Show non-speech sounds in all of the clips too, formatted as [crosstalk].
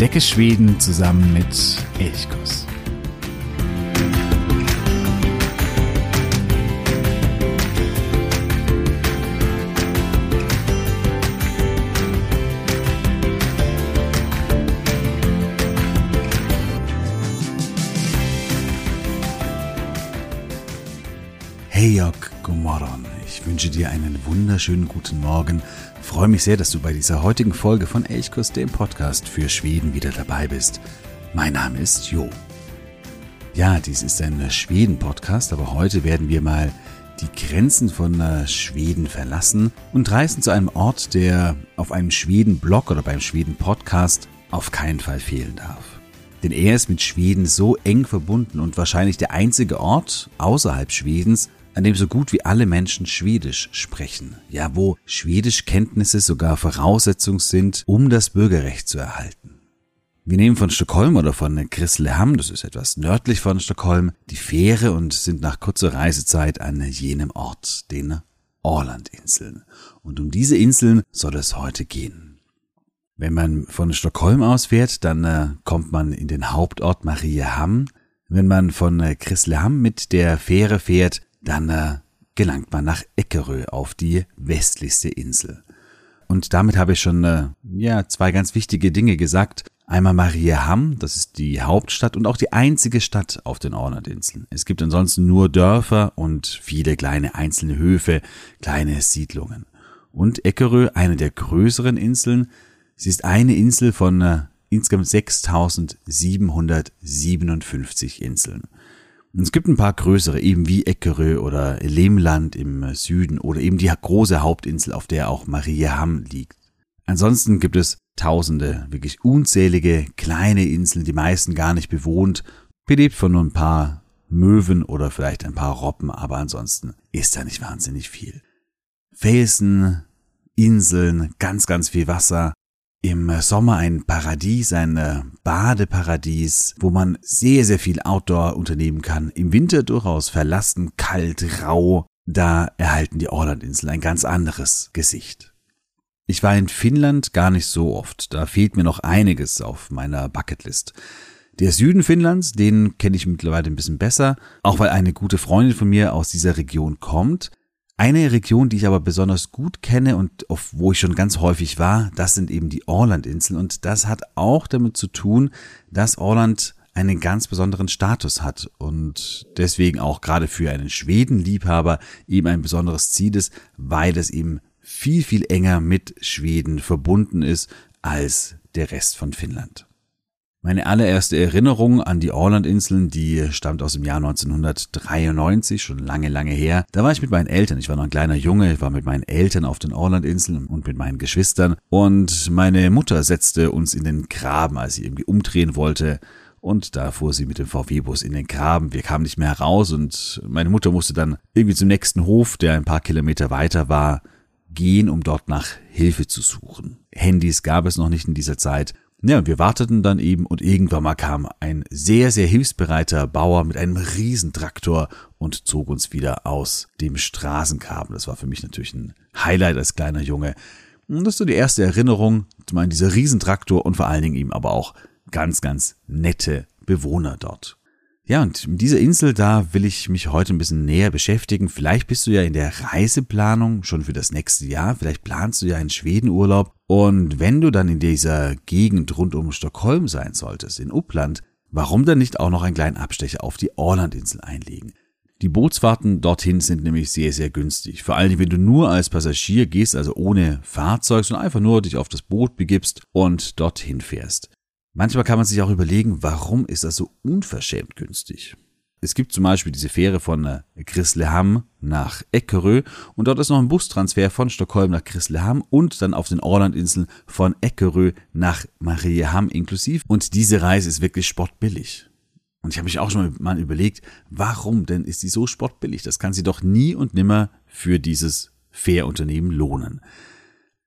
Entdecke Schweden zusammen mit Elchkuss. Hey Jörg, Gomorron. Ich wünsche dir einen wunderschönen guten Morgen. Freue mich sehr, dass du bei dieser heutigen Folge von Elchkuss, dem Podcast für Schweden, wieder dabei bist. Mein Name ist Jo. Ja, dies ist ein Schweden-Podcast, aber heute werden wir mal die Grenzen von äh, Schweden verlassen und reisen zu einem Ort, der auf einem Schweden-Blog oder beim Schweden-Podcast auf keinen Fall fehlen darf. Denn er ist mit Schweden so eng verbunden und wahrscheinlich der einzige Ort außerhalb Schwedens, an dem so gut wie alle Menschen Schwedisch sprechen. Ja, wo Schwedischkenntnisse sogar Voraussetzung sind, um das Bürgerrecht zu erhalten. Wir nehmen von Stockholm oder von Grisslehamn, das ist etwas nördlich von Stockholm, die Fähre und sind nach kurzer Reisezeit an jenem Ort, den Orlandinseln. Und um diese Inseln soll es heute gehen. Wenn man von Stockholm aus fährt, dann äh, kommt man in den Hauptort Mariehamn. Wenn man von äh, Grisslehamn mit der Fähre fährt, dann äh, gelangt man nach Eckerö auf die westlichste Insel. Und damit habe ich schon äh, ja zwei ganz wichtige Dinge gesagt. Einmal Mariehamn, das ist die Hauptstadt und auch die einzige Stadt auf den Ornadinseln. Es gibt ansonsten nur Dörfer und viele kleine einzelne Höfe, kleine Siedlungen. Und Eckerö, eine der größeren Inseln, sie ist eine Insel von äh, insgesamt 6757 Inseln. Es gibt ein paar größere, eben wie Eckerö oder Lemland im Süden oder eben die große Hauptinsel, auf der auch Mariehamn liegt. Ansonsten gibt es tausende, wirklich unzählige kleine Inseln, die meisten gar nicht bewohnt, belebt von nur ein paar Möwen oder vielleicht ein paar Robben, aber ansonsten ist da nicht wahnsinnig viel. Felsen, Inseln, ganz, ganz viel Wasser, im Sommer ein Paradies, ein äh, Badeparadies, wo man sehr, sehr viel Outdoor unternehmen kann. Im Winter durchaus verlassen, kalt, rau. Da erhalten die Orlandinseln ein ganz anderes Gesicht. Ich war in Finnland gar nicht so oft. Da fehlt mir noch einiges auf meiner Bucketlist. Der Süden Finnlands, den kenne ich mittlerweile ein bisschen besser, auch weil eine gute Freundin von mir aus dieser Region kommt. Eine Region, die ich aber besonders gut kenne und auf wo ich schon ganz häufig war, das sind eben die Orlandinseln. Und das hat auch damit zu tun, dass Orland einen ganz besonderen Status hat und deswegen auch gerade für einen Schwedenliebhaber eben ein besonderes Ziel ist, weil es eben viel, viel enger mit Schweden verbunden ist als der Rest von Finnland. Meine allererste Erinnerung an die Orlandinseln, die stammt aus dem Jahr 1993, schon lange, lange her. Da war ich mit meinen Eltern, ich war noch ein kleiner Junge, ich war mit meinen Eltern auf den Orlandinseln und mit meinen Geschwistern und meine Mutter setzte uns in den Graben, als sie irgendwie umdrehen wollte. Und da fuhr sie mit dem VW-Bus in den Graben. Wir kamen nicht mehr heraus und meine Mutter musste dann irgendwie zum nächsten Hof, der ein paar Kilometer weiter war, gehen, um dort nach Hilfe zu suchen. Handys gab es noch nicht in dieser Zeit ja, wir warteten dann eben und irgendwann mal kam ein sehr, sehr hilfsbereiter Bauer mit einem Riesentraktor und zog uns wieder aus dem Straßengraben. Das war für mich natürlich ein Highlight als kleiner Junge. Und das ist so die erste Erinnerung, ich meine, dieser Riesentraktor und vor allen Dingen eben aber auch ganz, ganz nette Bewohner dort. Ja, und mit dieser Insel, da will ich mich heute ein bisschen näher beschäftigen. Vielleicht bist du ja in der Reiseplanung schon für das nächste Jahr. Vielleicht planst du ja einen Schwedenurlaub. Und wenn du dann in dieser Gegend rund um Stockholm sein solltest, in Uppland, warum dann nicht auch noch einen kleinen Abstecher auf die Orlandinsel einlegen? Die Bootsfahrten dorthin sind nämlich sehr, sehr günstig. Vor allem, wenn du nur als Passagier gehst, also ohne Fahrzeug, sondern einfach nur dich auf das Boot begibst und dorthin fährst. Manchmal kann man sich auch überlegen, warum ist das so unverschämt günstig? Es gibt zum Beispiel diese Fähre von äh, Grisslehamn nach Eckerö und dort ist noch ein Bustransfer von Stockholm nach Grisslehamn und dann auf den Orlandinseln von Eckerö nach Mariehamn inklusiv. Und diese Reise ist wirklich sportbillig. Und ich habe mich auch schon mal überlegt, warum denn ist die so sportbillig? Das kann sie doch nie und nimmer für dieses Fährunternehmen lohnen.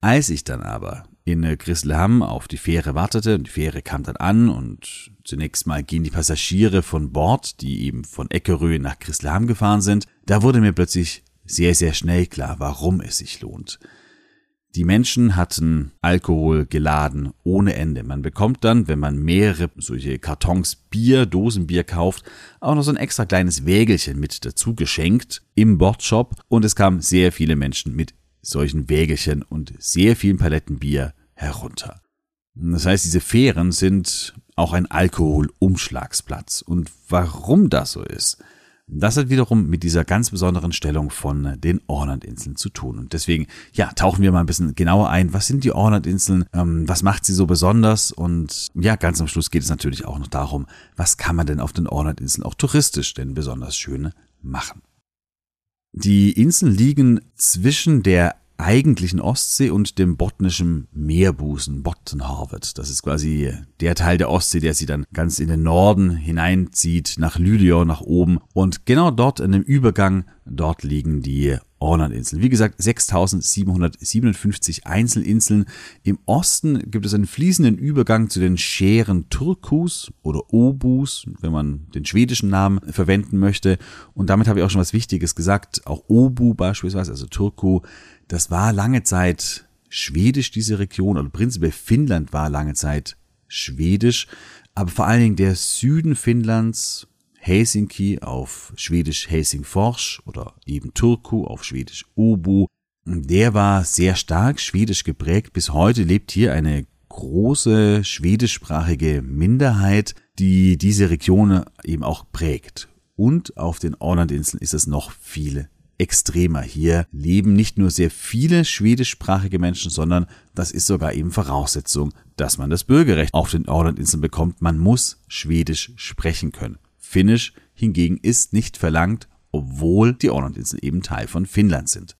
Als ich dann aber in Grisslehamn auf die Fähre wartete. Die Fähre kam dann an und zunächst mal gehen die Passagiere von Bord, die eben von Eckerö nach Grisslehamn gefahren sind. Da wurde mir plötzlich sehr, sehr schnell klar, warum es sich lohnt. Die Menschen hatten Alkohol geladen ohne Ende. Man bekommt dann, wenn man mehrere solche Kartons Bier, Dosenbier kauft, auch noch so ein extra kleines Wägelchen mit dazu geschenkt im Bordshop und es kamen sehr viele Menschen mit solchen Wägelchen und sehr vielen Paletten Bier herunter. Das heißt, diese Fähren sind auch ein Alkoholumschlagsplatz. Und warum das so ist, das hat wiederum mit dieser ganz besonderen Stellung von den Orlandinseln zu tun. Und deswegen, ja, tauchen wir mal ein bisschen genauer ein. Was sind die Orlandinseln? Ähm, was macht sie so besonders? Und ja, ganz am Schluss geht es natürlich auch noch darum, was kann man denn auf den Orlandinseln auch touristisch denn besonders schön machen? Die Inseln liegen zwischen der eigentlichen Ostsee und dem botnischen Meerbusen, Bottenhavet. Das ist quasi der Teil der Ostsee, der sie dann ganz in den Norden hineinzieht, nach Lydia, nach oben. Und genau dort in dem Übergang, dort liegen die Orlandinseln. Wie gesagt, 6757 Einzelinseln. Im Osten gibt es einen fließenden Übergang zu den Scheren Turkus oder Obus, wenn man den schwedischen Namen verwenden möchte. Und damit habe ich auch schon was Wichtiges gesagt. Auch Obu beispielsweise, also Turku, das war lange Zeit schwedisch, diese Region, oder prinzipiell Finnland war lange Zeit schwedisch, aber vor allen Dingen der Süden Finnlands, Helsinki auf Schwedisch Helsingfors oder eben Turku auf Schwedisch Obu, der war sehr stark schwedisch geprägt. Bis heute lebt hier eine große schwedischsprachige Minderheit, die diese Region eben auch prägt. Und auf den Orlandinseln ist es noch viel extremer. Hier leben nicht nur sehr viele schwedischsprachige Menschen, sondern das ist sogar eben Voraussetzung, dass man das Bürgerrecht auf den Orlandinseln bekommt. Man muss Schwedisch sprechen können. Finnisch hingegen ist nicht verlangt, obwohl die Orlandinseln eben Teil von Finnland sind.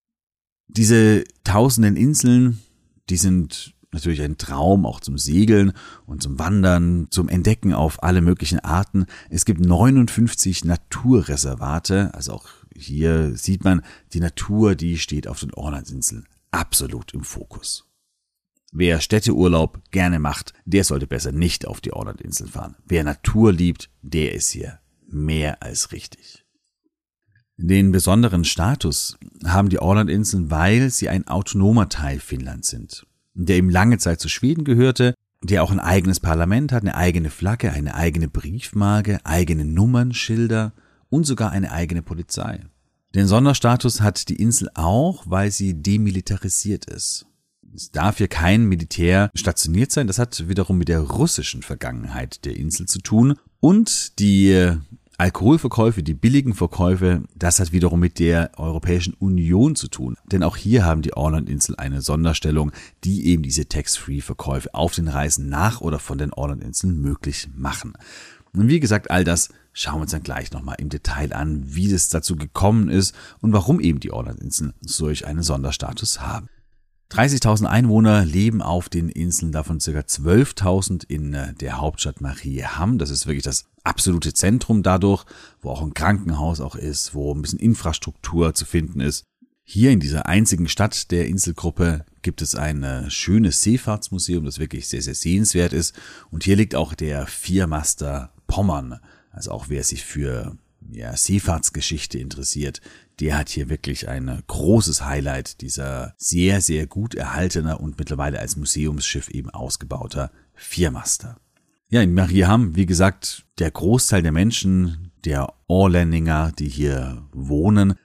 Diese tausenden Inseln, die sind natürlich ein Traum auch zum Segeln und zum Wandern, zum Entdecken auf alle möglichen Arten. Es gibt 59 Naturreservate, also auch hier sieht man, die Natur, die steht auf den Orlandinseln absolut im Fokus. Wer Städteurlaub gerne macht, der sollte besser nicht auf die Orlandinseln fahren. Wer Natur liebt, der ist hier mehr als richtig. Den besonderen Status haben die Orlandinseln, weil sie ein autonomer Teil Finnlands sind, der eben lange Zeit zu Schweden gehörte, der auch ein eigenes Parlament hat, eine eigene Flagge, eine eigene Briefmarke, eigene Nummernschilder und sogar eine eigene Polizei. Den Sonderstatus hat die Insel auch, weil sie demilitarisiert ist. Es darf hier kein Militär stationiert sein. Das hat wiederum mit der russischen Vergangenheit der Insel zu tun. Und die Alkoholverkäufe, die billigen Verkäufe, das hat wiederum mit der Europäischen Union zu tun. Denn auch hier haben die Orlandinseln eine Sonderstellung, die eben diese Tax-Free-Verkäufe auf den Reisen nach oder von den Orlandinseln möglich machen. Und wie gesagt, all das schauen wir uns dann gleich nochmal im Detail an, wie es dazu gekommen ist und warum eben die Orlandinseln solch einen Sonderstatus haben. 30.000 Einwohner leben auf den Inseln, davon ca. 12.000 in äh, der Hauptstadt Mariehamn. Das ist wirklich das absolute Zentrum dadurch, wo auch ein Krankenhaus auch ist, wo ein bisschen Infrastruktur zu finden ist. Hier in dieser einzigen Stadt der Inselgruppe gibt es ein äh, schönes Seefahrtsmuseum, das wirklich sehr, sehr sehenswert ist. Und hier liegt auch der Viermaster Pommern. Also auch wer sich für ja, Seefahrtsgeschichte interessiert, der hat hier wirklich ein großes Highlight dieser sehr, sehr gut erhaltener und mittlerweile als Museumsschiff eben ausgebauter Viermaster. Ja, in Marieham, wie gesagt, der Großteil der Menschen, der Orländinger, die hier wohnen,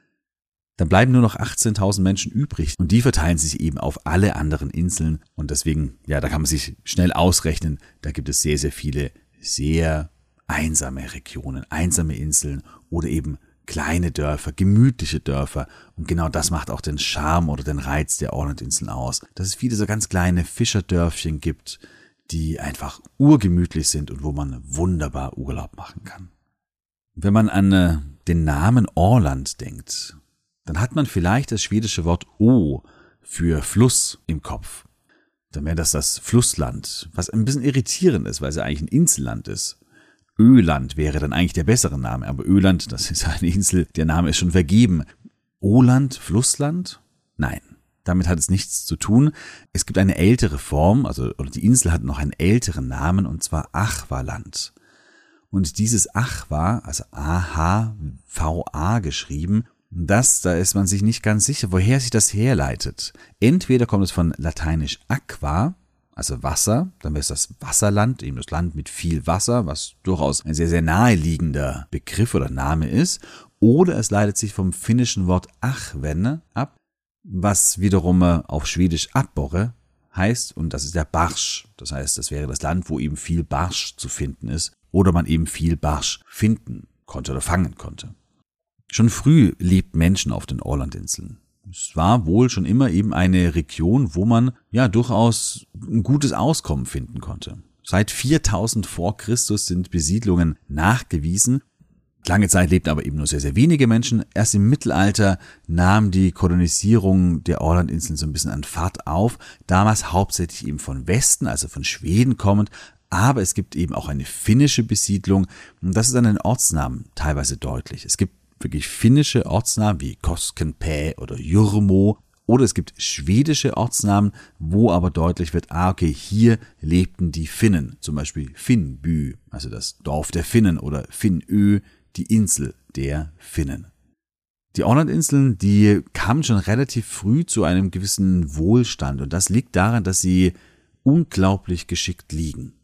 dann bleiben nur noch 18.000 Menschen übrig und die verteilen sich eben auf alle anderen Inseln und deswegen, ja, da kann man sich schnell ausrechnen, da gibt es sehr, sehr viele sehr einsame Regionen, einsame Inseln oder eben kleine Dörfer, gemütliche Dörfer. Und genau das macht auch den Charme oder den Reiz der Orlandinseln aus, dass es viele so ganz kleine Fischerdörfchen gibt, die einfach urgemütlich sind und wo man wunderbar Urlaub machen kann. Wenn man an äh, den Namen Orland denkt, dann hat man vielleicht das schwedische Wort O für Fluss im Kopf. Dann wäre das das Flussland, was ein bisschen irritierend ist, weil es ja eigentlich ein Inselland ist. Öland wäre dann eigentlich der bessere Name, aber Öland, das ist eine Insel, der Name ist schon vergeben. Oland, Flussland? Nein. Damit hat es nichts zu tun. Es gibt eine ältere Form, also oder die Insel hat noch einen älteren Namen und zwar Achwaland. Und dieses Achwa, also A-H-V-A geschrieben, Das, da ist man sich nicht ganz sicher, woher sich das herleitet. Entweder kommt es von lateinisch aqua, also Wasser, dann wäre es das Wasserland, eben das Land mit viel Wasser, was durchaus ein sehr, sehr naheliegender Begriff oder Name ist, oder es leitet sich vom finnischen Wort achvenne ab, was wiederum äh, auf Schwedisch abborre heißt, und das ist der Barsch. Das heißt, das wäre das Land, wo eben viel Barsch zu finden ist, oder man eben viel Barsch finden konnte oder fangen konnte. Schon früh lebten Menschen auf den Orlandinseln. Es war wohl schon immer eben eine Region, wo man ja durchaus ein gutes Auskommen finden konnte. Seit 4000 vor Christus sind Besiedlungen nachgewiesen. Lange Zeit lebten aber eben nur sehr, sehr wenige Menschen. Erst im Mittelalter nahm die Kolonisierung der Orlandinseln so ein bisschen an Fahrt auf. Damals hauptsächlich eben von Westen, also von Schweden kommend. Aber es gibt eben auch eine finnische Besiedlung. Und das ist an den Ortsnamen teilweise deutlich. Es gibt wirklich finnische Ortsnamen wie Koskenpää oder Jurmo. Oder es gibt schwedische Ortsnamen, wo aber deutlich wird, ah, okay, hier lebten die Finnen. Zum Beispiel Finnby, also das Dorf der Finnen oder Finnö, die Insel der Finnen. Die Orlandinseln, die kamen schon relativ früh zu einem gewissen Wohlstand und das liegt daran, dass sie unglaublich geschickt liegen.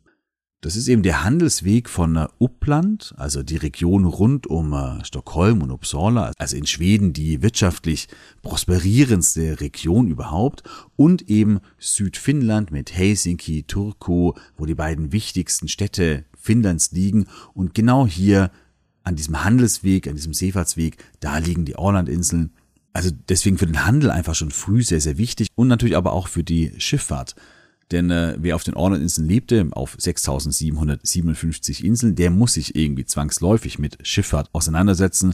Das ist eben der Handelsweg von Uppland, also die Region rund um äh, Stockholm und Uppsala, also in Schweden die wirtschaftlich prosperierendste Region überhaupt, und eben Südfinnland mit Helsinki, Turku, wo die beiden wichtigsten Städte Finnlands liegen. Und genau hier an diesem Handelsweg, an diesem Seefahrtsweg, da liegen die Orlandinseln. Also deswegen für den Handel einfach schon früh sehr, sehr wichtig und natürlich aber auch für die Schifffahrt. Denn äh, wer auf den Orlandinseln lebte, auf 6757 Inseln, der muss sich irgendwie zwangsläufig mit Schifffahrt auseinandersetzen.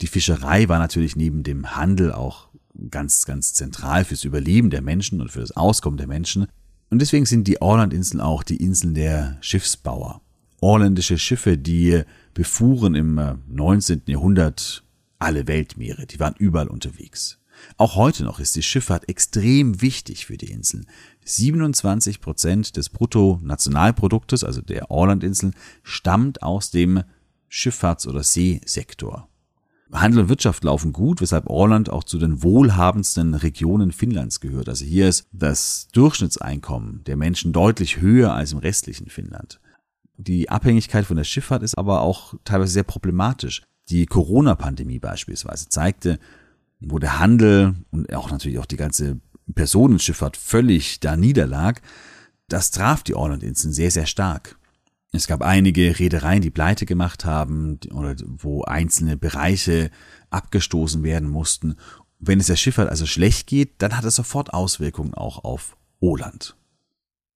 Die Fischerei war natürlich neben dem Handel auch ganz, ganz zentral fürs Überleben der Menschen und für das Auskommen der Menschen. Und deswegen sind die Orlandinseln auch die Inseln der Schiffsbauer. Orländische Schiffe, die befuhren im 19. Äh, Jahrhundert alle Weltmeere, die waren überall unterwegs. Auch heute noch ist die Schifffahrt extrem wichtig für die Inseln. 27 Prozent des Bruttonationalproduktes, also der Orlandinseln, stammt aus dem Schifffahrts- oder Seesektor. Handel und Wirtschaft laufen gut, weshalb Orland auch zu den wohlhabendsten Regionen Finnlands gehört. Also hier ist das Durchschnittseinkommen der Menschen deutlich höher als im restlichen Finnland. Die Abhängigkeit von der Schifffahrt ist aber auch teilweise sehr problematisch. Die Corona-Pandemie beispielsweise zeigte, wo der Handel und auch natürlich auch die ganze Personenschifffahrt völlig da niederlag, das traf die Orlandinseln sehr, sehr stark. Es gab einige Reedereien, die pleite gemacht haben oder wo einzelne Bereiche abgestoßen werden mussten. Wenn es der Schifffahrt also schlecht geht, dann hat es sofort Auswirkungen auch auf Oland.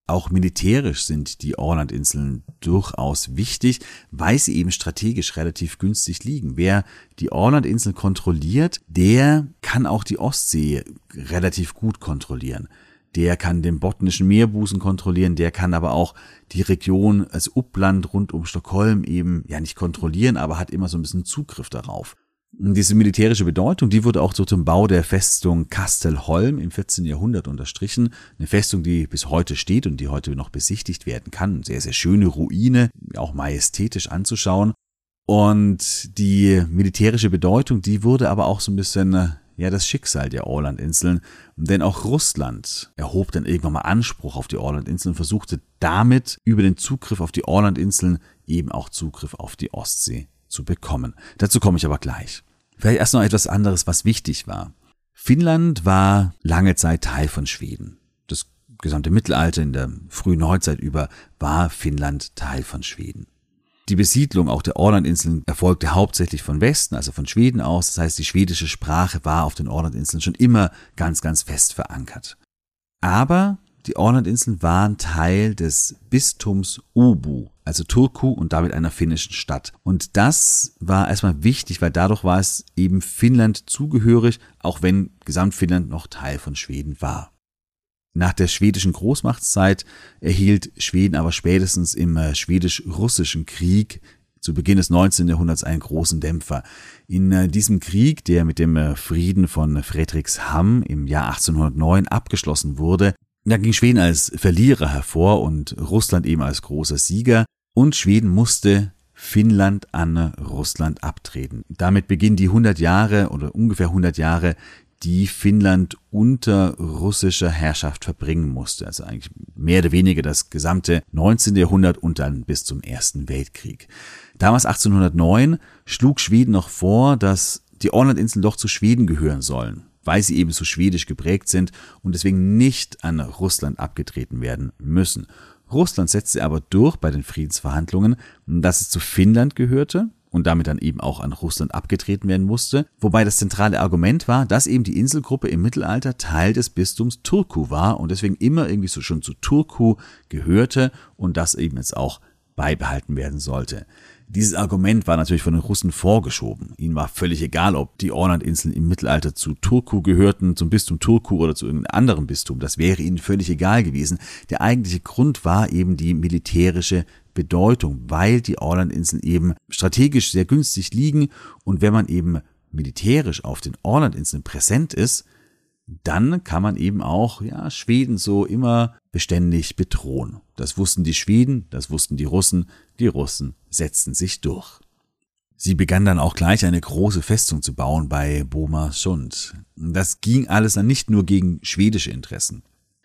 Auch militärisch sind die Orlandinseln durchaus wichtig, weil sie eben strategisch relativ günstig liegen. Wer die Orlandinseln kontrolliert, der kann auch die Ostsee relativ gut kontrollieren. Der kann den botnischen Meerbusen kontrollieren, der kann aber auch die Region als Uppland rund um Stockholm eben ja nicht kontrollieren, aber hat immer so ein bisschen Zugriff darauf. Diese militärische Bedeutung, die wurde auch so zum Bau der Festung Kastelholm im 14. Jahrhundert unterstrichen. Eine Festung, die bis heute steht und die heute noch besichtigt werden kann. Sehr, sehr schöne Ruine, auch majestätisch anzuschauen. Und die militärische Bedeutung, die wurde aber auch so ein bisschen ja das Schicksal der Orlandinseln, denn auch Russland erhob dann irgendwann mal Anspruch auf die Orlandinseln und versuchte damit über den Zugriff auf die Orlandinseln eben auch Zugriff auf die Ostsee zu bekommen. Dazu komme ich aber gleich. Vielleicht erst noch etwas anderes, was wichtig war. Finnland war lange Zeit Teil von Schweden. Das gesamte Mittelalter in der frühen Neuzeit über war Finnland Teil von Schweden. Die Besiedlung auch der Orlandinseln erfolgte hauptsächlich von Westen, also von Schweden aus. Das heißt, die schwedische Sprache war auf den Orlandinseln schon immer ganz, ganz fest verankert. Aber die Orlandinseln waren Teil des Bistums Ubu, also Turku und damit einer finnischen Stadt. Und das war erstmal wichtig, weil dadurch war es eben Finnland zugehörig, auch wenn Gesamtfinnland noch Teil von Schweden war. Nach der schwedischen Großmachtszeit erhielt Schweden aber spätestens im äh, schwedisch-russischen Krieg zu Beginn des 19. Jahrhunderts einen großen Dämpfer. In äh, diesem Krieg, der mit dem äh, Frieden von Fredriksham im Jahr 1809 abgeschlossen wurde, da ging Schweden als Verlierer hervor und Russland eben als großer Sieger und Schweden musste Finnland an Russland abtreten. Damit beginnen die 100 Jahre oder ungefähr 100 Jahre, die Finnland unter russischer Herrschaft verbringen musste. Also eigentlich mehr oder weniger das gesamte 19. Jahrhundert und dann bis zum Ersten Weltkrieg. Damals 1809 schlug Schweden noch vor, dass die Orlandinseln doch zu Schweden gehören sollen, weil sie eben so schwedisch geprägt sind und deswegen nicht an Russland abgetreten werden müssen. Russland setzte aber durch bei den Friedensverhandlungen, dass es zu Finnland gehörte und damit dann eben auch an Russland abgetreten werden musste, wobei das zentrale Argument war, dass eben die Inselgruppe im Mittelalter Teil des Bistums Turku war und deswegen immer irgendwie so schon zu Turku gehörte und das eben jetzt auch beibehalten werden sollte. Dieses Argument war natürlich von den Russen vorgeschoben. Ihnen war völlig egal, ob die Orlandinseln im Mittelalter zu Turku gehörten, zum Bistum Turku oder zu irgendeinem anderen Bistum. Das wäre ihnen völlig egal gewesen. Der eigentliche Grund war eben die militärische Bedeutung, weil die Orlandinseln eben strategisch sehr günstig liegen und wenn man eben militärisch auf den Orlandinseln präsent ist, dann kann man eben auch ja, Schweden so immer beständig bedrohen. Das wussten die Schweden, das wussten die Russen, die Russen setzten sich durch. Sie begann dann auch gleich eine große Festung zu bauen bei Bomarsund. Das ging alles dann nicht nur gegen schwedische Interessen.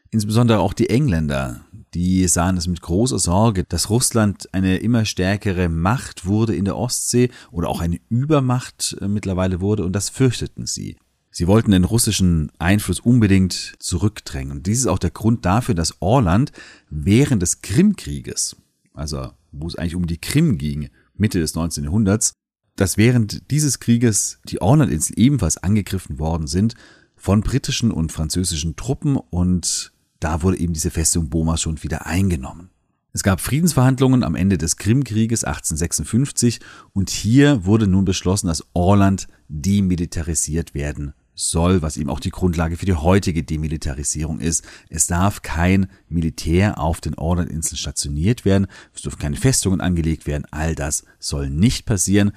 Insbesondere auch die Engländer, die sahen es mit großer Sorge, dass Russland eine immer stärkere Macht wurde in der Ostsee oder auch eine Übermacht äh, mittlerweile wurde und das fürchteten sie. Sie wollten den russischen Einfluss unbedingt zurückdrängen. Und dies ist auch der Grund dafür, dass Orland während des Krimkrieges, also wo es eigentlich um die Krim ging, Mitte des 19. Jahrhunderts, dass während dieses Krieges die Orlandinseln ebenfalls angegriffen worden sind von britischen und französischen Truppen und da wurde eben diese Festung Boma schon wieder eingenommen. Es gab Friedensverhandlungen am Ende des Krimkrieges 1856 und hier wurde nun beschlossen, dass Orland demilitarisiert werden soll, was eben auch die Grundlage für die heutige Demilitarisierung ist. Es darf kein Militär auf den Orlandinseln stationiert werden, es dürfen keine Festungen angelegt werden, all das soll nicht passieren.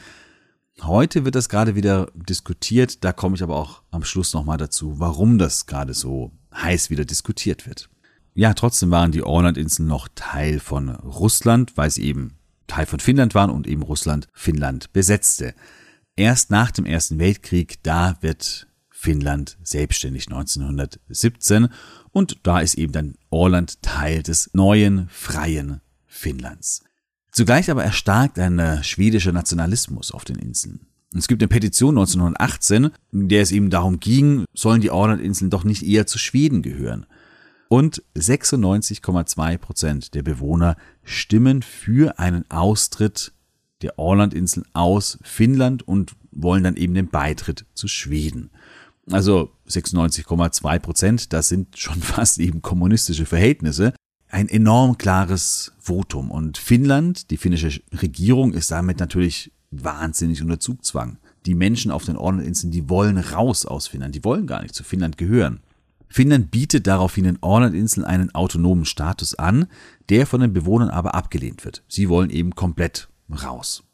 Heute wird das gerade wieder diskutiert, da komme ich aber auch am Schluss nochmal dazu, warum das gerade so heiß wieder diskutiert wird. Ja, trotzdem waren die Orlandinseln noch Teil von Russland, weil sie eben Teil von Finnland waren und eben Russland Finnland besetzte. Erst nach dem Ersten Weltkrieg, da wird Finnland selbstständig 1917 und da ist eben dann Orland Teil des neuen, freien Finnlands. Zugleich aber erstarkt ein äh, schwedischer Nationalismus auf den Inseln. Es gibt eine Petition 1918, in der es eben darum ging, sollen die Orlandinseln doch nicht eher zu Schweden gehören. Und 96,2 Prozent der Bewohner stimmen für einen Austritt der Orlandinseln aus Finnland und wollen dann eben den Beitritt zu Schweden. Also 96,2 Prozent, das sind schon [laughs] fast eben kommunistische Verhältnisse. Ein enorm klares Votum. Und Finnland, die finnische Regierung, ist damit natürlich wahnsinnig unter Zugzwang. Die Menschen auf den Orlandinseln, die wollen raus aus Finnland. Die wollen gar nicht zu Finnland gehören. Finnland bietet daraufhin den Orlandinseln einen autonomen Status an, der von den Bewohnern aber abgelehnt wird. Sie wollen eben komplett raus.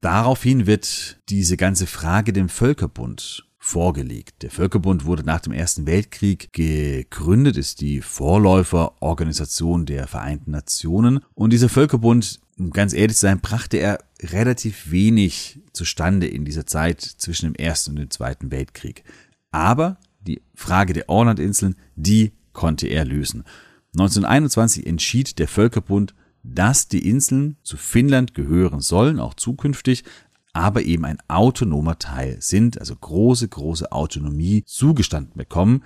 Daraufhin wird diese ganze Frage dem Völkerbund vorgelegt. Der Völkerbund wurde nach dem Ersten Weltkrieg gegründet, ist die Vorläuferorganisation der Vereinten Nationen. Und dieser Völkerbund, um ganz ehrlich zu sein, brachte er relativ wenig zustande in dieser Zeit zwischen dem Ersten und dem Zweiten Weltkrieg. Aber die Frage der Orlandinseln, die konnte er lösen. 1921 entschied der Völkerbund, dass die Inseln zu Finnland gehören sollen, auch zukünftig, aber eben ein autonomer Teil sind, also große, große Autonomie zugestanden bekommen.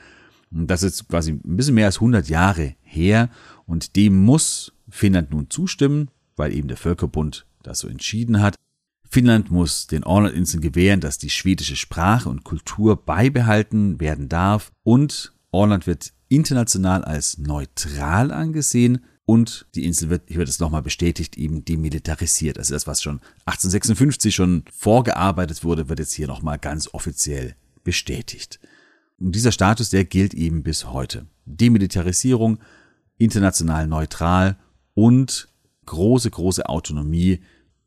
Das ist quasi ein bisschen mehr als 100 Jahre her und dem muss Finnland nun zustimmen, weil eben der Völkerbund das so entschieden hat. Finnland muss den Orlandinseln gewähren, dass die schwedische Sprache und Kultur beibehalten werden darf und Orland wird international als neutral angesehen und die Insel wird, hier wird es nochmal bestätigt, eben demilitarisiert. Also das, was schon 1856 schon vorgearbeitet wurde, wird jetzt hier nochmal ganz offiziell bestätigt. Und dieser Status, der gilt eben bis heute. Demilitarisierung, international neutral und große, große Autonomie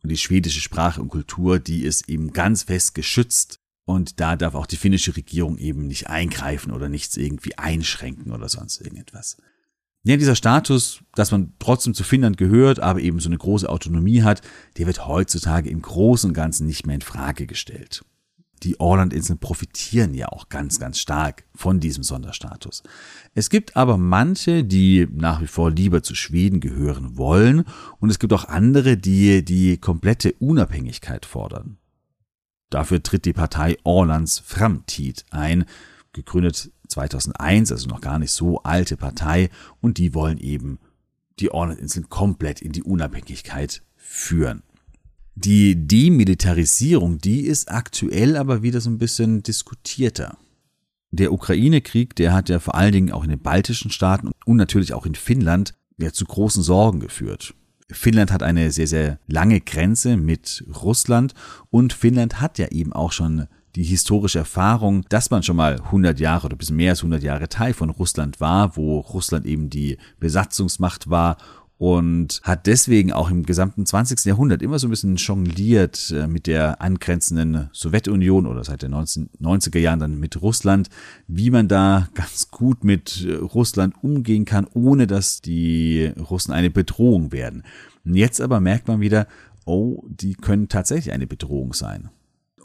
und die schwedische Sprache und Kultur, die ist eben ganz fest geschützt und da darf auch die finnische Regierung eben nicht eingreifen oder nichts irgendwie einschränken oder sonst irgendetwas. Ja, dieser Status, dass man trotzdem zu Finnland gehört, aber eben so eine große Autonomie hat, der wird heutzutage im Großen und Ganzen nicht mehr in Frage gestellt. Die Orlandinseln profitieren ja auch ganz, ganz stark von diesem Sonderstatus. Es gibt aber manche, die nach wie vor lieber zu Schweden gehören wollen und es gibt auch andere, die die komplette Unabhängigkeit fordern. Dafür tritt die Partei Orlands Framtid ein, gegründet 2001, also noch gar nicht so alte Partei, und die wollen eben die Orlandinseln komplett in die Unabhängigkeit führen. Die Demilitarisierung, die ist aktuell aber wieder so ein bisschen diskutierter. Der Ukraine-Krieg, der hat ja vor allen Dingen auch in den baltischen Staaten und natürlich auch in Finnland ja zu großen Sorgen geführt. Finnland hat eine sehr, sehr lange Grenze mit Russland und Finnland hat ja eben auch schon die historische Erfahrung, dass man schon mal 100 Jahre oder bisschen mehr als 100 Jahre Teil von Russland war, wo Russland eben die Besatzungsmacht war und hat deswegen auch im gesamten 20. Jahrhundert immer so ein bisschen jongliert äh, mit der angrenzenden Sowjetunion oder seit den 1990er Jahren dann mit Russland, wie man da ganz gut mit äh, Russland umgehen kann, ohne dass die Russen eine Bedrohung werden. Jetzt aber merkt man wieder, oh, die können tatsächlich eine Bedrohung sein.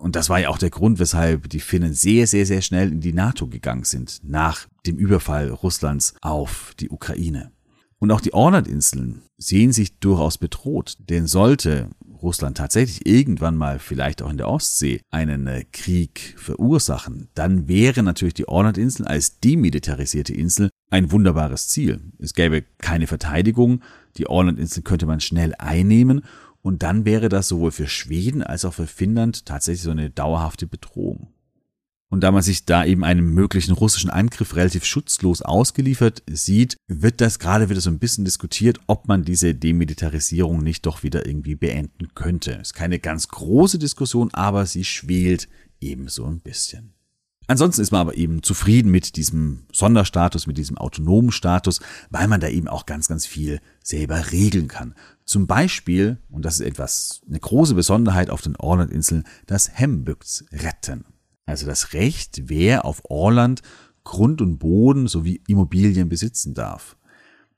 Und das war ja auch der Grund, weshalb die Finnen sehr, sehr, sehr schnell in die NATO gegangen sind, nach dem Überfall Russlands auf die Ukraine. Und auch die Ornat-Inseln sehen sich durchaus bedroht, denn sollte Russland tatsächlich irgendwann mal vielleicht auch in der Ostsee einen äh, Krieg verursachen, dann wäre natürlich die Ornat-Inseln als demilitarisierte Insel ein wunderbares Ziel. Es gäbe keine Verteidigung, die Ornat-Inseln könnte man schnell einnehmen und dann wäre das sowohl für Schweden als auch für Finnland tatsächlich so eine dauerhafte Bedrohung. Und da man sich da eben einem möglichen russischen Angriff relativ schutzlos ausgeliefert sieht, wird das gerade wieder so ein bisschen diskutiert, ob man diese Demilitarisierung nicht doch wieder irgendwie beenden könnte. Ist keine ganz große Diskussion, aber sie schwelt ebenso ein bisschen. Ansonsten ist man aber eben zufrieden mit diesem Sonderstatus, mit diesem autonomen Status, weil man da eben auch ganz, ganz viel selber regeln kann. Zum Beispiel, und das ist etwas, eine große Besonderheit auf den Orlandinseln, das Hembygdsretten. Also das Recht, wer auf Orland Grund und Boden sowie Immobilien besitzen darf.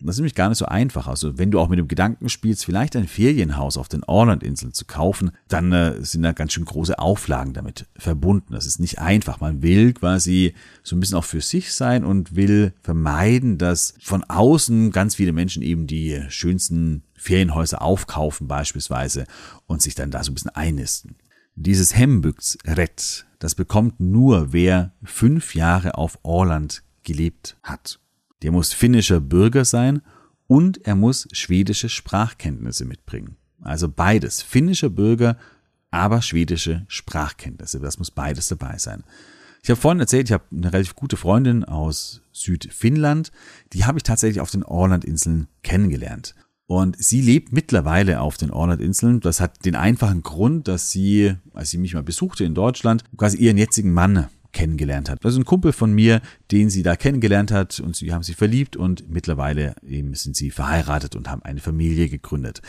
Das ist nämlich gar nicht so einfach. Also wenn du auch mit dem Gedanken spielst, vielleicht ein Ferienhaus auf den Orlandinseln zu kaufen, dann äh, sind da ganz schön große Auflagen damit verbunden. Das ist nicht einfach. Man will quasi so ein bisschen auch für sich sein und will vermeiden, dass von außen ganz viele Menschen eben die schönsten Ferienhäuser aufkaufen beispielsweise und sich dann da so ein bisschen einnisten. Dieses Hembygdsrett, das bekommt nur wer fünf Jahre auf Orland gelebt hat. Der muss finnischer Bürger sein und er muss schwedische Sprachkenntnisse mitbringen. Also beides. Finnischer Bürger, aber schwedische Sprachkenntnisse. Das muss beides dabei sein. Ich habe vorhin erzählt, ich habe eine relativ gute Freundin aus Südfinnland. Die habe ich tatsächlich auf den Orlandinseln kennengelernt. Und sie lebt mittlerweile auf den Orlandinseln. Das hat den einfachen Grund, dass sie, als sie mich mal besuchte in Deutschland, quasi ihren jetzigen Mann kennengelernt hat. Ist ein Kumpel von mir, den sie da kennengelernt hat und sie haben sich verliebt und mittlerweile eben sind sie verheiratet und haben eine Familie gegründet.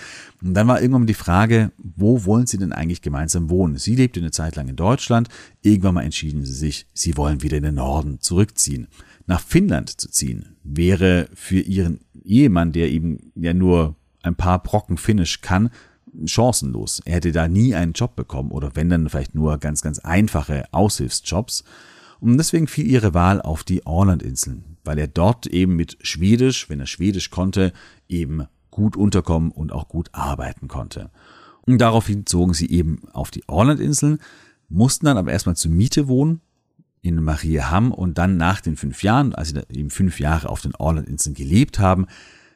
Und dann war irgendwann die Frage, wo wollen sie denn eigentlich gemeinsam wohnen? Sie lebte eine Zeit lang in Deutschland, irgendwann mal entschieden sie sich, sie wollen wieder in den Norden zurückziehen. Nach Finnland zu ziehen wäre für ihren Ehemann, der eben ja nur ein paar Brocken Finnisch kann, chancenlos. Er hätte da nie einen Job bekommen oder wenn dann vielleicht nur ganz, ganz einfache Aushilfsjobs. Und deswegen fiel ihre Wahl auf die Orlandinseln, weil er dort eben mit Schwedisch, wenn er Schwedisch konnte, eben gut unterkommen und auch gut arbeiten konnte. Und daraufhin zogen sie eben auf die Orlandinseln, mussten dann aber erstmal zur Miete wohnen in Mariehamn und dann nach den fünf Jahren, als sie eben fünf Jahre auf den Orlandinseln gelebt haben,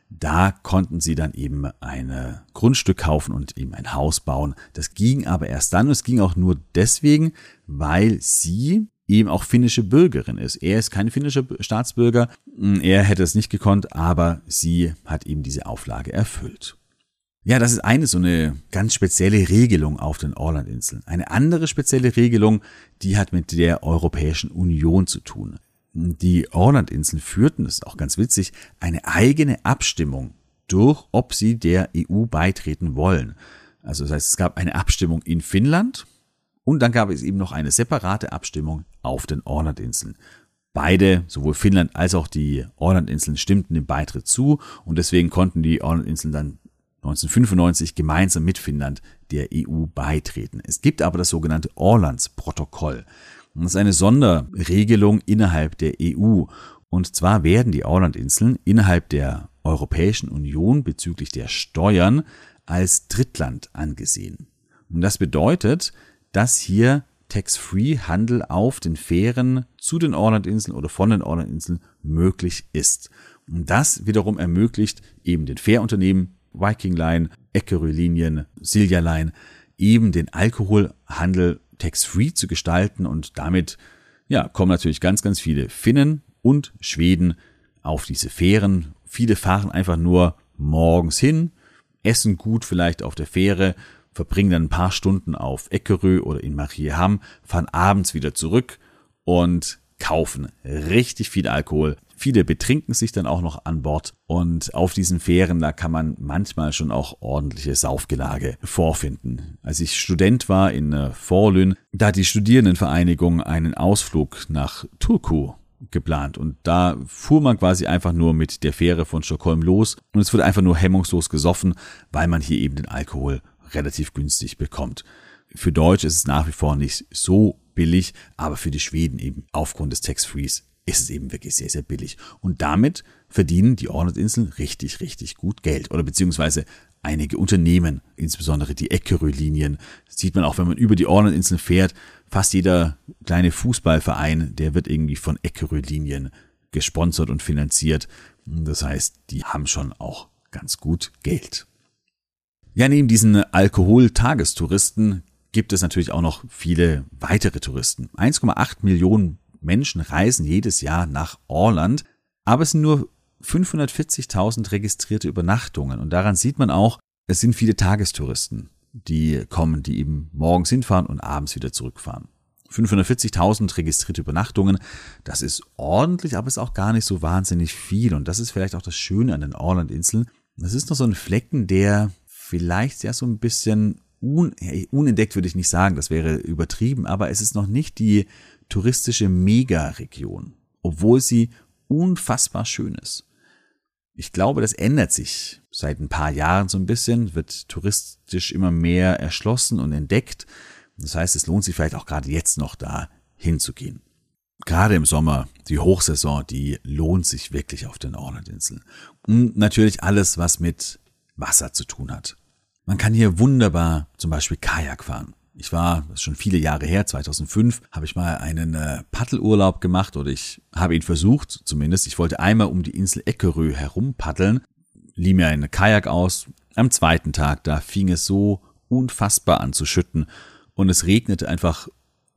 da konnten sie dann eben ein Grundstück kaufen und eben ein Haus bauen. Das ging aber erst dann und es ging auch nur deswegen, weil sie eben auch finnische Bürgerin ist. Er ist kein finnischer Staatsbürger, er hätte es nicht gekonnt, aber sie hat eben diese Auflage erfüllt. Ja, das ist eine so eine ganz spezielle Regelung auf den Orlandinseln. Eine andere spezielle Regelung, die hat mit der Europäischen Union zu tun die Orlandinseln führten, das ist auch ganz witzig, eine eigene Abstimmung durch, ob sie der EU beitreten wollen. Also das heißt, es gab eine Abstimmung in Finnland und dann gab es eben noch eine separate Abstimmung auf den Orlandinseln. Beide, sowohl Finnland als auch die Orlandinseln, stimmten dem Beitritt zu und deswegen konnten die Orlandinseln dann 1995 gemeinsam mit Finnland der EU beitreten. Es gibt aber das sogenannte Orlandsprotokoll. Das ist eine Sonderregelung innerhalb der EU. Und zwar werden die Orlandinseln innerhalb der Europäischen Union bezüglich der Steuern als Drittland angesehen. Und das bedeutet, dass hier Tax-Free-Handel auf den Fähren zu den Orlandinseln oder von den Orlandinseln möglich ist. Und das wiederum ermöglicht eben den Fährunternehmen Viking Line, Eckerö Linien, Silja Line eben den Alkoholhandel tax-free zu gestalten und damit ja, kommen natürlich ganz, ganz viele Finnen und Schweden auf diese Fähren. Viele fahren einfach nur morgens hin, essen gut vielleicht auf der Fähre, verbringen dann ein paar Stunden auf Eckerö oder in Mariehamn, fahren abends wieder zurück und kaufen richtig viel Alkohol. Viele betrinken sich dann auch noch an Bord und auf diesen Fähren, da kann man manchmal schon auch ordentliche Saufgelage vorfinden. Als ich Student war in äh, Forlün, da hat die Studierendenvereinigung einen Ausflug nach Turku geplant und da fuhr man quasi einfach nur mit der Fähre von Stockholm los und es wurde einfach nur hemmungslos gesoffen, weil man hier eben den Alkohol relativ günstig bekommt. Für Deutsch ist es nach wie vor nicht so billig, aber für die Schweden eben aufgrund des Tax-Frees ist es eben wirklich sehr, sehr billig. Und damit verdienen die Ornat-Inseln richtig, richtig gut Geld. Oder beziehungsweise einige Unternehmen, insbesondere die Eckerö-Linien, sieht man auch, wenn man über die Ornat-Inseln fährt, fast jeder kleine Fußballverein, der wird irgendwie von Eckerö-Linien gesponsert und finanziert. Das heißt, die haben schon auch ganz gut Geld. Ja, neben diesen Alkohol-Tagestouristen gibt es natürlich auch noch viele weitere Touristen. 1,8 Millionen Menschen reisen jedes Jahr nach Orland, aber es sind nur 540.000 registrierte Übernachtungen. Und daran sieht man auch, es sind viele Tagestouristen, die kommen, die eben morgens hinfahren und abends wieder zurückfahren. 540.000 registrierte Übernachtungen, das ist ordentlich, aber ist auch gar nicht so wahnsinnig viel. Und das ist vielleicht auch das Schöne an den Orlandinseln. Das ist noch so ein Flecken, der vielleicht ja so ein bisschen un, unentdeckt würde ich nicht sagen, das wäre übertrieben, aber es ist noch nicht die touristische Megaregion, obwohl sie unfassbar schön ist. Ich glaube, das ändert sich seit ein paar Jahren so ein bisschen, wird touristisch immer mehr erschlossen und entdeckt. Das heißt, es lohnt sich vielleicht auch gerade jetzt noch da hinzugehen. Gerade im Sommer, die Hochsaison, die lohnt sich wirklich auf den Orlandinseln. Und natürlich alles, was mit Wasser zu tun hat. Man kann hier wunderbar zum Beispiel Kajak fahren. Ich war, das ist schon viele Jahre her, 2005, habe ich mal einen äh, Paddelurlaub gemacht oder ich habe ihn versucht zumindest. Ich wollte einmal um die Insel Eckerö herum paddeln, lieh mir einen Kajak aus. Am zweiten Tag, da fing es so unfassbar an zu schütten und es regnete einfach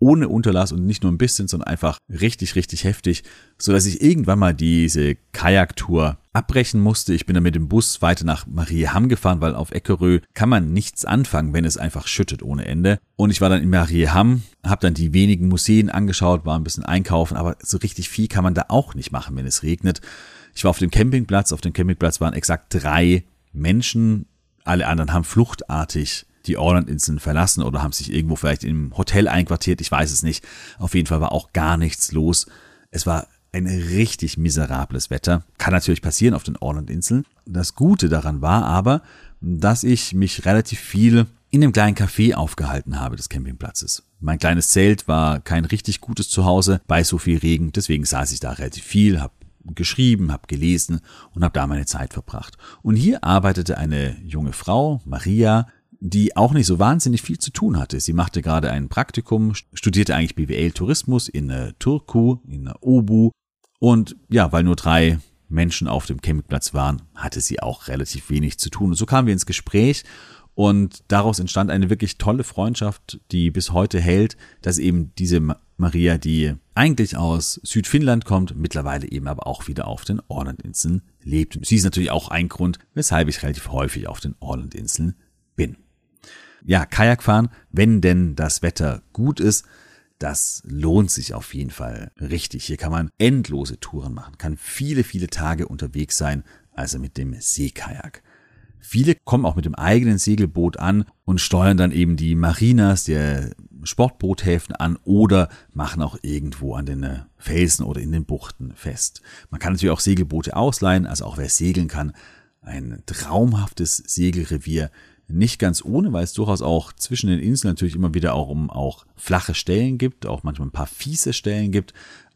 ohne Unterlass und nicht nur ein bisschen, sondern einfach richtig, richtig heftig, so dass ich irgendwann mal diese Kajaktour abbrechen musste. Ich bin dann mit dem Bus weiter nach Marieham gefahren, weil auf Eckerö kann man nichts anfangen, wenn es einfach schüttet ohne Ende. Und ich war dann in Marieham, habe dann die wenigen Museen angeschaut, war ein bisschen einkaufen, aber so richtig viel kann man da auch nicht machen, wenn es regnet. Ich war auf dem Campingplatz, auf dem Campingplatz waren exakt drei Menschen, alle anderen haben fluchtartig die Orlandinseln verlassen oder haben sich irgendwo vielleicht im Hotel einquartiert, ich weiß es nicht. Auf jeden Fall war auch gar nichts los. Es war ein richtig miserables Wetter. Kann natürlich passieren auf den Orlandinseln. Das Gute daran war aber, dass ich mich relativ viel in dem kleinen Café aufgehalten habe des Campingplatzes. Mein kleines Zelt war kein richtig gutes Zuhause bei so viel Regen, deswegen saß ich da relativ viel, habe geschrieben, habe gelesen und habe da meine Zeit verbracht. Und hier arbeitete eine junge Frau, Maria, die auch nicht so wahnsinnig viel zu tun hatte. Sie machte gerade ein Praktikum, studierte eigentlich BWL Tourismus in äh, Turku, in äh, Obu. Und ja, weil nur drei Menschen auf dem Campingplatz waren, hatte sie auch relativ wenig zu tun. Und so kamen wir ins Gespräch und daraus entstand eine wirklich tolle Freundschaft, die bis heute hält, dass eben diese Maria, die eigentlich aus Südfinnland kommt, mittlerweile eben aber auch wieder auf den Orlandinseln lebt. Sie ist natürlich auch ein Grund, weshalb ich relativ häufig auf den Orlandinseln bin ja, Kajak fahren, wenn denn das Wetter gut ist, das lohnt sich auf jeden Fall richtig. Hier kann man endlose Touren machen, kann viele, viele Tage unterwegs sein, also mit dem Seekajak. Viele kommen auch mit dem eigenen Segelboot an und steuern dann eben die Marinas der Sportboothäfen an oder machen auch irgendwo an den äh, Felsen oder in den Buchten fest. Man kann natürlich auch Segelboote ausleihen, also auch wer segeln kann, ein traumhaftes Segelrevier. Nicht ganz ohne, weil es durchaus auch zwischen den Inseln natürlich immer wieder auch um auch flache Stellen gibt, auch manchmal ein paar fiese Stellen gibt,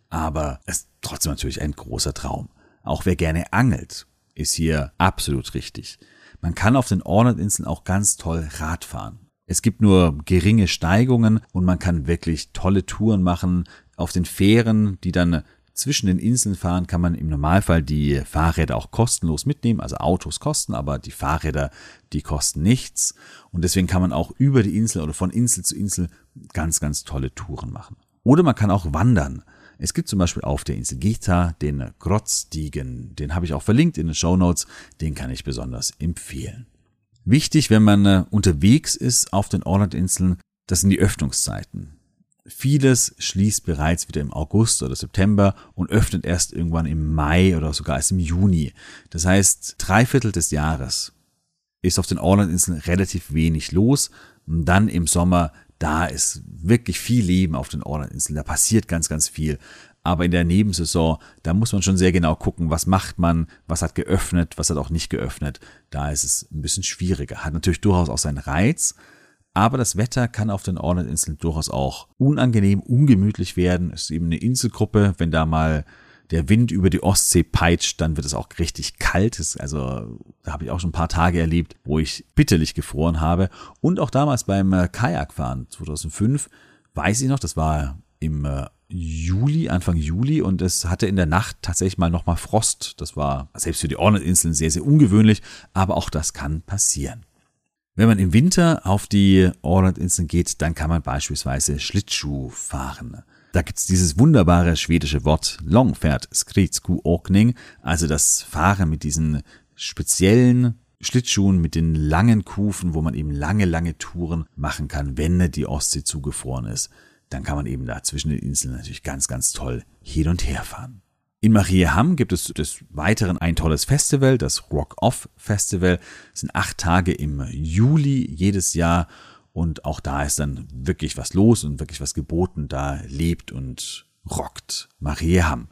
aber es ist trotzdem natürlich ein großer Traum. Auch wer gerne angelt, ist hier absolut richtig. Man kann auf den Ornat-Inseln auch ganz toll Rad fahren. Es gibt nur geringe Steigungen und man kann wirklich tolle Touren machen. Auf den Fähren, die dann zwischen den Inseln fahren, kann man im Normalfall die Fahrräder auch kostenlos mitnehmen. Also Autos kosten, aber die Fahrräder, die kosten nichts. Und deswegen kann man auch über die Insel oder von Insel zu Insel ganz, ganz tolle Touren machen. Oder man kann auch wandern. Es gibt zum Beispiel auf der Insel Gita den Grotzdiegen. Den habe ich auch verlinkt in den Show Notes. Den kann ich besonders empfehlen. Wichtig, wenn man äh, unterwegs ist auf den Orlandinseln, das sind die Öffnungszeiten. Vieles schließt bereits wieder im August oder September und öffnet erst irgendwann im Mai oder sogar erst im Juni. Das heißt, drei Viertel des Jahres ist auf den Orlandinseln relativ wenig los. Und dann im Sommer da ist wirklich viel Leben auf den Orlandinseln. Da passiert ganz, ganz viel. Aber in der Nebensaison, da muss man schon sehr genau gucken, was macht man, was hat geöffnet, was hat auch nicht geöffnet. Da ist es ein bisschen schwieriger. Hat natürlich durchaus auch seinen Reiz. Aber das Wetter kann auf den Orlandinseln durchaus auch unangenehm, ungemütlich werden. Es ist eben eine Inselgruppe. Wenn da mal der Wind über die Ostsee peitscht, dann wird es auch richtig kalt. Also da habe ich auch schon ein paar Tage erlebt, wo ich bitterlich gefroren habe. Und auch damals beim äh, Kajakfahren 2005, weiß ich noch, das war im äh, Juli, Anfang Juli und es hatte in der Nacht tatsächlich mal nochmal Frost. Das war selbst für die Ornat-Inseln sehr, sehr ungewöhnlich, aber auch das kann passieren. Wenn man im Winter auf die Ornat-Inseln geht, dann kann man beispielsweise Schlittschuh fahren. Da gibt's dieses wunderbare schwedische Wort Longfährt Skridsku Åkning, also das Fahren mit diesen speziellen Schlittschuhen mit den langen Kufen, wo man eben lange, lange Touren machen kann, wenn die Ostsee zugefroren ist. Dann kann man eben da zwischen den Inseln natürlich ganz, ganz toll hin und her fahren. In Mariehamn gibt es des Weiteren ein tolles Festival, das Rock Off Festival. Das sind acht Tage im Juli jedes Jahr und auch da ist dann wirklich was los und wirklich was geboten. Da lebt und rockt Mariehamn.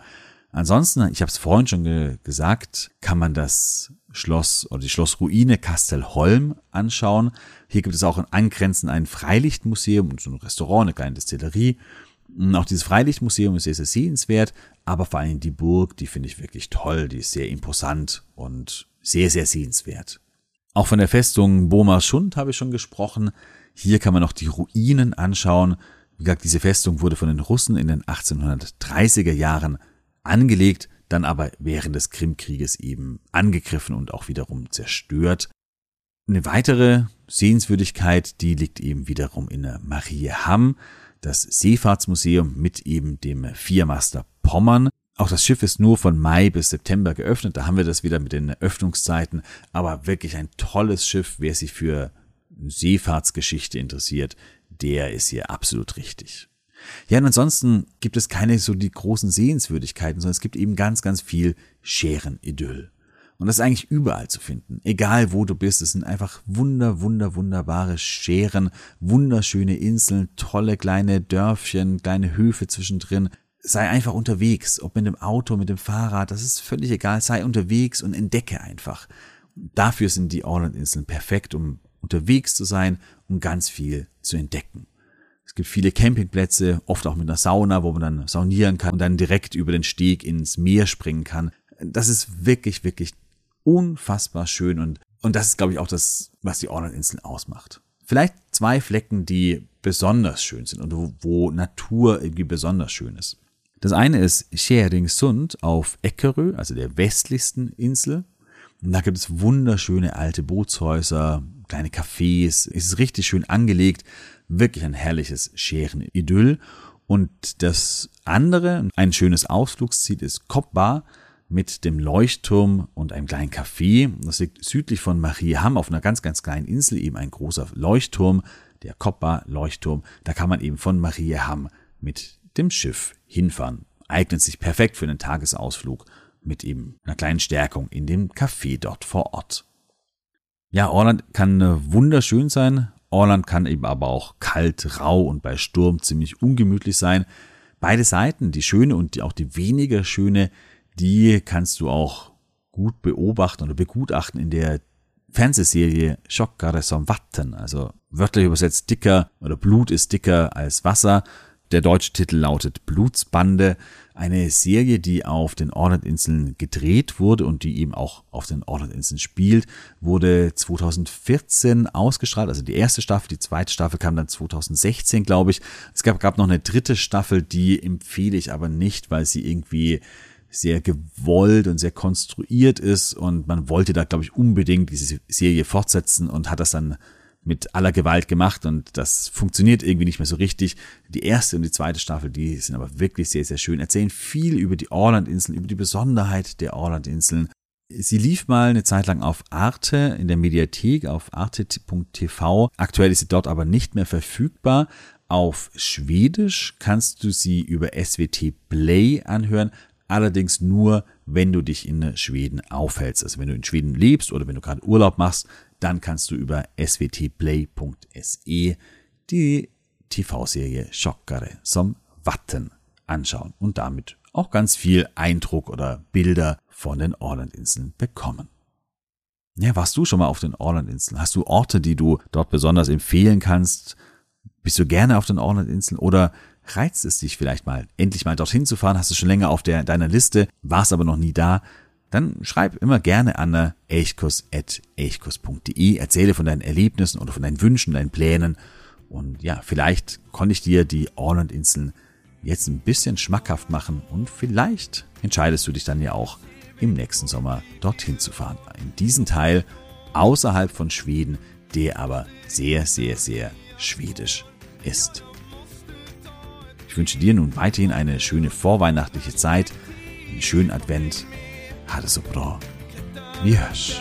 Ansonsten, ich habe es vorhin schon ge gesagt, kann man das Schloss oder die Schlossruine Kastelholm anschauen. Hier gibt es auch in Angrenzen ein Freilichtmuseum und so ein Restaurant, eine kleine Destillerie. Auch dieses Freilichtmuseum ist sehr, sehr sehenswert, aber vor allem die Burg, die finde ich wirklich toll, die ist sehr imposant und sehr, sehr sehenswert. Auch von der Festung Boma Schund habe ich schon gesprochen. Hier kann man noch die Ruinen anschauen. Wie gesagt, diese Festung wurde von den Russen in den 1830er Jahren angelegt, dann aber während des Krimkrieges eben angegriffen und auch wiederum zerstört. Eine weitere Sehenswürdigkeit, die liegt eben wiederum in Mariehamn, das Seefahrtsmuseum mit eben dem Viermaster Pommern. Auch das Schiff ist nur von Mai bis September geöffnet, da haben wir das wieder mit den Öffnungszeiten, aber wirklich ein tolles Schiff, wer sich für Seefahrtsgeschichte interessiert, der ist hier absolut richtig. Ja, und ansonsten gibt es keine so die großen Sehenswürdigkeiten, sondern es gibt eben ganz, ganz viel Schärenidyll. Und das ist eigentlich überall zu finden. Egal wo du bist, es sind einfach wunder, wunder, wunderbare Scheren, wunderschöne Inseln, tolle kleine Dörfchen, kleine Höfe zwischendrin. Sei einfach unterwegs, ob mit dem Auto, mit dem Fahrrad, das ist völlig egal. Sei unterwegs und entdecke einfach. Dafür sind die Orland-Inseln perfekt, um unterwegs zu sein und ganz viel zu entdecken. Es gibt viele Campingplätze, oft auch mit einer Sauna, wo man dann saunieren kann und dann direkt über den Steg ins Meer springen kann. Das ist wirklich, wirklich unfassbar schön und, und das ist, glaube ich, auch das, was die Orland-Inseln ausmacht. Vielleicht zwei Flecken, die besonders schön sind und wo, wo Natur irgendwie besonders schön ist. Das eine ist Scheringsund auf Eckerö, also der westlichsten Insel. Und da gibt es wunderschöne alte Bootshäuser, kleine Cafés. Es ist richtig schön angelegt. Wirklich ein herrliches Scheren-Idyll. Und das andere, ein schönes Ausflugsziel ist Kopbar mit dem Leuchtturm und einem kleinen Café. Das liegt südlich von Marieham auf einer ganz, ganz kleinen Insel, eben ein großer Leuchtturm, der Kopbar Leuchtturm. Da kann man eben von Marieham mit dem Schiff hinfahren. Eignet sich perfekt für einen Tagesausflug mit eben einer kleinen Stärkung in dem Café dort vor Ort. Ja, Orland kann äh, wunderschön sein. Orland kann eben aber auch kalt, rau und bei Sturm ziemlich ungemütlich sein. Beide Seiten, die schöne und die, auch die weniger schöne, die kannst du auch gut beobachten oder begutachten in der Fernsehserie Schockare som Watten, also wörtlich übersetzt dicker oder Blut ist dicker als Wasser. Der deutsche Titel lautet Blutsbande, eine Serie, die auf den Orland-Inseln gedreht wurde und die eben auch auf den Orland-Inseln spielt, wurde 2014 ausgestrahlt, also die erste Staffel, die zweite Staffel kam dann 2016, glaube ich. Es gab, gab noch eine dritte Staffel, die empfehle ich aber nicht, weil sie irgendwie sehr gewollt und sehr konstruiert ist und man wollte da, glaube ich, unbedingt diese Serie fortsetzen und hat das dann mit aller Gewalt gemacht und das funktioniert irgendwie nicht mehr so richtig. Die erste und die zweite Staffel, die sind aber wirklich sehr, sehr schön, erzählen viel über die Orlandinseln, über die Besonderheit der Orlandinseln. Sie lief mal eine Zeit lang auf Arte in der Mediathek auf arte.tv. Aktuell ist sie dort aber nicht mehr verfügbar. Auf Schwedisch kannst du sie über SWT Play anhören allerdings nur, wenn du dich in Schweden aufhältst. Also wenn du in Schweden lebst oder wenn du gerade Urlaub machst, dann kannst du über swtplay.se die TV-Serie Schockare som Watten anschauen und damit auch ganz viel Eindruck oder Bilder von den Orlandinseln bekommen. Ja, warst du schon mal auf den Orlandinseln? Hast du Orte, die du dort besonders empfehlen kannst? Bist du gerne auf den Orlandinseln oder reizt es dich vielleicht mal, endlich mal dorthin zu fahren? Hast du schon länger auf der, deiner Liste, warst aber noch nie da? Dann schreib immer gerne an elchkus.elchkus.de, erzähle von deinen Erlebnissen oder von deinen Wünschen, deinen Plänen. Und ja, vielleicht konnte ich dir die Orland-Inseln jetzt ein bisschen schmackhaft machen und vielleicht entscheidest du dich dann ja auch im nächsten Sommer dorthin zu fahren. In diesen Teil außerhalb von Schweden, der aber sehr, sehr, sehr schwedisch ist. Ich wünsche dir nun weiterhin eine schöne vorweihnachtliche Zeit, einen schönen Advent. Hatte so bra. Vi hörs.